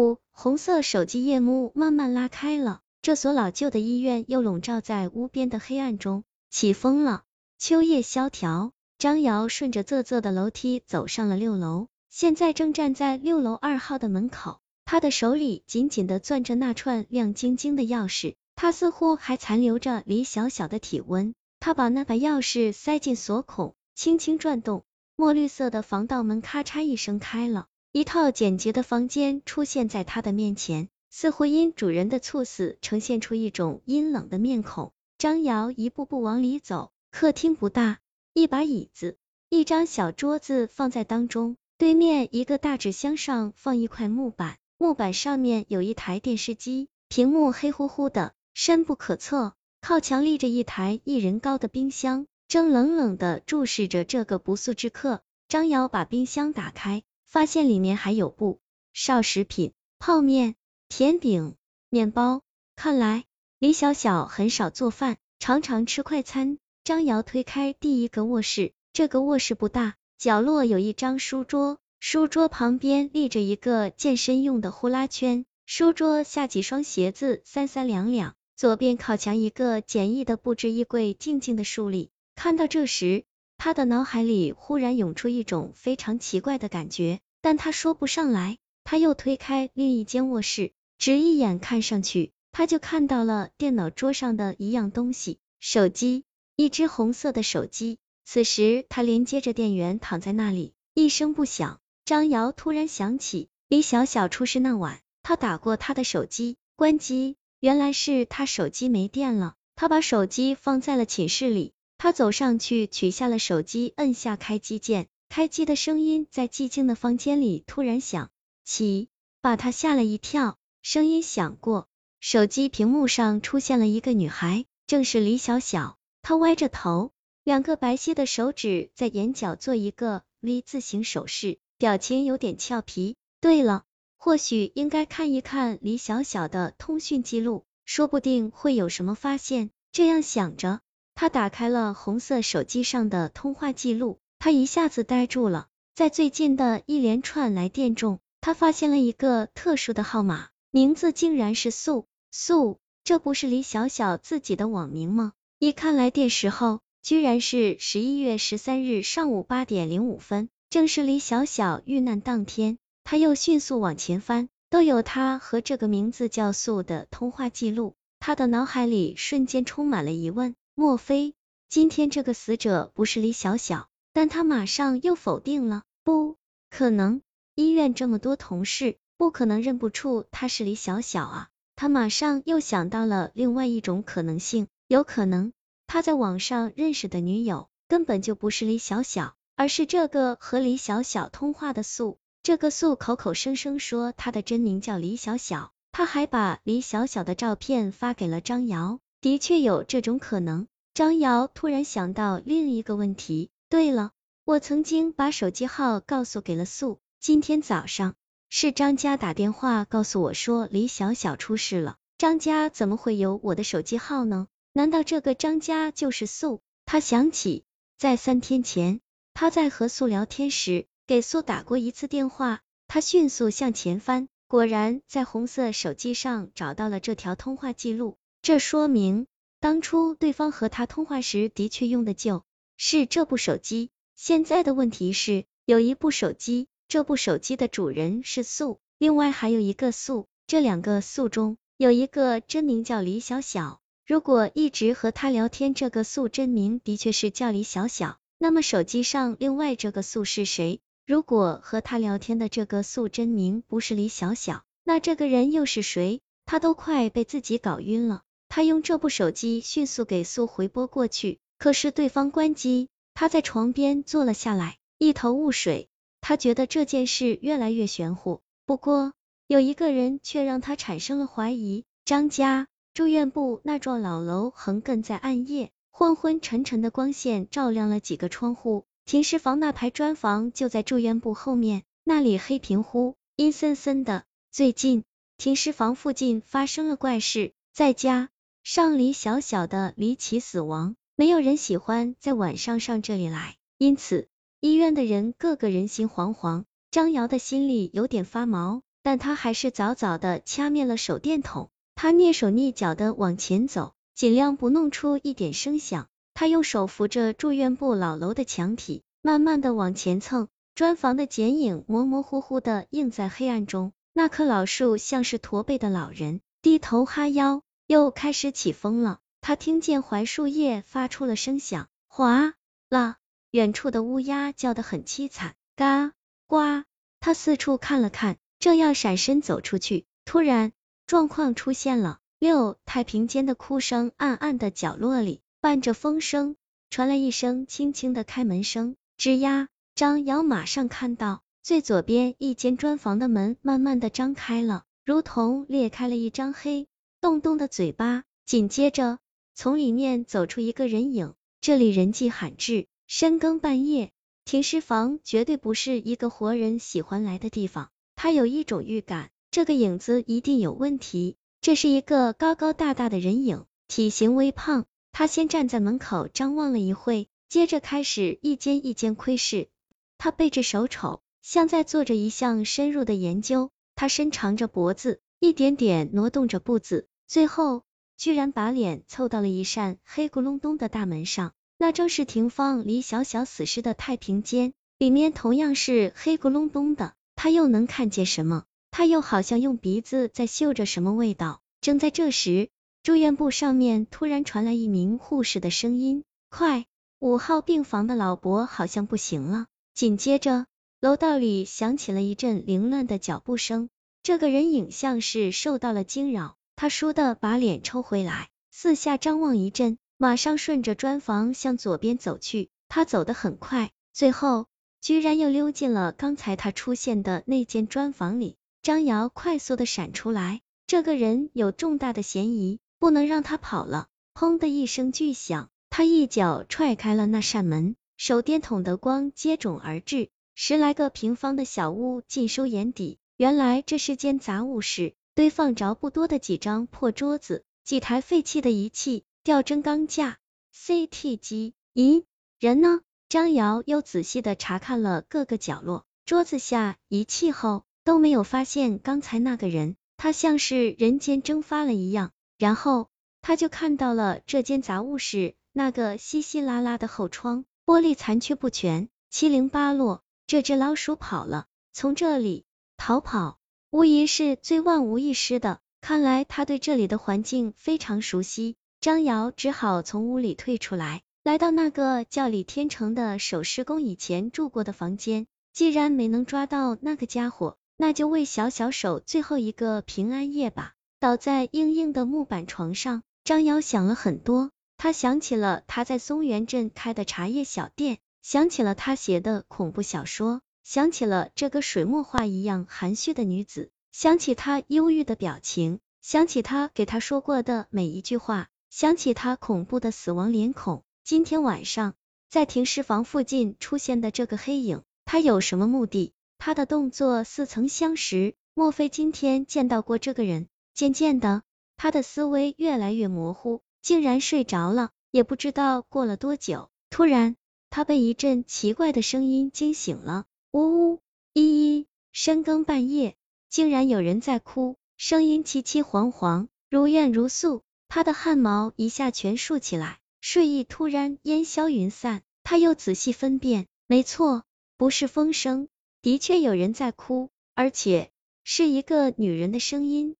五红色手机夜幕慢慢拉开了，这所老旧的医院又笼罩在无边的黑暗中。起风了，秋叶萧条，张瑶顺着仄仄的楼梯走上了六楼，现在正站在六楼二号的门口，他的手里紧紧的攥着那串亮晶晶的钥匙，他似乎还残留着李小小的体温。他把那把钥匙塞进锁孔，轻轻转动，墨绿色的防盗门咔嚓一声开了。一套简洁的房间出现在他的面前，似乎因主人的猝死呈现出一种阴冷的面孔。张瑶一步步往里走，客厅不大，一把椅子，一张小桌子放在当中，对面一个大纸箱上放一块木板，木板上面有一台电视机，屏幕黑乎乎的，深不可测。靠墙立着一台一人高的冰箱，正冷冷的注视着这个不速之客。张瑶把冰箱打开。发现里面还有不少食品，泡面、甜饼、面包。看来李小小很少做饭，常常吃快餐。张瑶推开第一个卧室，这个卧室不大，角落有一张书桌，书桌旁边立着一个健身用的呼啦圈，书桌下几双鞋子三三两两。左边靠墙一个简易的布置衣柜静静的竖立。看到这时。他的脑海里忽然涌出一种非常奇怪的感觉，但他说不上来。他又推开另一间卧室，只一眼看上去，他就看到了电脑桌上的一样东西——手机，一只红色的手机。此时，他连接着电源躺在那里，一声不响。张瑶突然想起李小小出事那晚，他打过他的手机，关机，原来是他手机没电了。他把手机放在了寝室里。他走上去取下了手机，摁下开机键，开机的声音在寂静的房间里突然响起，把他吓了一跳。声音响过，手机屏幕上出现了一个女孩，正是李小小。她歪着头，两个白皙的手指在眼角做一个 V 字形手势，表情有点俏皮。对了，或许应该看一看李小小的通讯记录，说不定会有什么发现。这样想着。他打开了红色手机上的通话记录，他一下子呆住了。在最近的一连串来电中，他发现了一个特殊的号码，名字竟然是素素，这不是李小小自己的网名吗？一看来电时候，居然是十一月十三日上午八点零五分，正是李小小遇难当天。他又迅速往前翻，都有他和这个名字叫素的通话记录，他的脑海里瞬间充满了疑问。莫非今天这个死者不是李小小？但他马上又否定了，不可能，医院这么多同事，不可能认不出他是李小小啊！他马上又想到了另外一种可能性，有可能他在网上认识的女友根本就不是李小小，而是这个和李小小通话的素。这个素口口声声说他的真名叫李小小，他还把李小小的照片发给了张瑶。的确有这种可能。张瑶突然想到另一个问题。对了，我曾经把手机号告诉给了素。今天早上是张家打电话告诉我说李小小出事了。张家怎么会有我的手机号呢？难道这个张家就是素？他想起在三天前他在和素聊天时给素打过一次电话。他迅速向前翻，果然在红色手机上找到了这条通话记录。这说明，当初对方和他通话时的确用的就是这部手机。现在的问题是，有一部手机，这部手机的主人是素，另外还有一个素，这两个素中有一个真名叫李小小。如果一直和他聊天这个素真名的确是叫李小小，那么手机上另外这个素是谁？如果和他聊天的这个素真名不是李小小，那这个人又是谁？他都快被自己搞晕了。他用这部手机迅速给素回拨过去，可是对方关机。他在床边坐了下来，一头雾水。他觉得这件事越来越玄乎，不过有一个人却让他产生了怀疑。张家住院部那幢老楼横亘在暗夜，昏昏沉沉的光线照亮了几个窗户。停尸房那排砖房就在住院部后面，那里黑平乎，阴森森的。最近停尸房附近发生了怪事，在家。上李小小的离奇死亡，没有人喜欢在晚上上这里来，因此医院的人个个人心惶惶。张瑶的心里有点发毛，但他还是早早的掐灭了手电筒。他蹑手蹑脚的往前走，尽量不弄出一点声响。他用手扶着住院部老楼的墙体，慢慢的往前蹭。砖房的剪影模模糊糊的映在黑暗中。那棵老树像是驼背的老人，低头哈腰。又开始起风了。他听见槐树叶发出了声响，哗啦，远处的乌鸦叫得很凄惨，嘎呱。他四处看了看，正要闪身走出去，突然状况出现了。六太平间的哭声，暗暗的角落里伴着风声，传来一声轻轻的开门声。吱呀，张瑶马上看到最左边一间砖房的门慢慢的张开了，如同裂开了一张黑。洞洞的嘴巴，紧接着从里面走出一个人影。这里人迹罕至，深更半夜，停尸房绝对不是一个活人喜欢来的地方。他有一种预感，这个影子一定有问题。这是一个高高大大的人影，体型微胖。他先站在门口张望了一会，接着开始一间一间窥视。他背着手瞅，像在做着一项深入的研究。他伸长着脖子，一点点挪动着步子。最后，居然把脸凑到了一扇黑咕隆咚的大门上，那正是停放李小小死尸的太平间，里面同样是黑咕隆咚的。他又能看见什么？他又好像用鼻子在嗅着什么味道。正在这时，住院部上面突然传来一名护士的声音：“快，五号病房的老伯好像不行了。”紧接着，楼道里响起了一阵凌乱的脚步声。这个人影像是受到了惊扰。他倏地把脸抽回来，四下张望一阵，马上顺着砖房向左边走去。他走得很快，最后居然又溜进了刚才他出现的那间砖房里。张瑶快速的闪出来，这个人有重大的嫌疑，不能让他跑了。砰的一声巨响，他一脚踹开了那扇门，手电筒的光接踵而至，十来个平方的小屋尽收眼底。原来这是间杂物室。堆放着不多的几张破桌子，几台废弃的仪器，吊针钢架，CT 机。咦，人呢？张瑶又仔细的查看了各个角落，桌子下、仪器后都没有发现刚才那个人，他像是人间蒸发了一样。然后他就看到了这间杂物室那个稀稀拉拉的后窗，玻璃残缺不全，七零八落。这只老鼠跑了，从这里逃跑。无疑是最万无一失的。看来他对这里的环境非常熟悉。张瑶只好从屋里退出来，来到那个叫李天成的守尸工以前住过的房间。既然没能抓到那个家伙，那就为小小守最后一个平安夜吧。倒在硬硬的木板床上，张瑶想了很多。他想起了他在松原镇开的茶叶小店，想起了他写的恐怖小说。想起了这个水墨画一样含蓄的女子，想起她忧郁的表情，想起她给她说过的每一句话，想起她恐怖的死亡脸孔。今天晚上在停尸房附近出现的这个黑影，他有什么目的？他的动作似曾相识，莫非今天见到过这个人？渐渐的，他的思维越来越模糊，竟然睡着了。也不知道过了多久，突然他被一阵奇怪的声音惊醒了。呜呜，依依，深更半夜，竟然有人在哭，声音凄凄惶惶，如怨如诉。他的汗毛一下全竖起来，睡意突然烟消云散。他又仔细分辨，没错，不是风声，的确有人在哭，而且是一个女人的声音。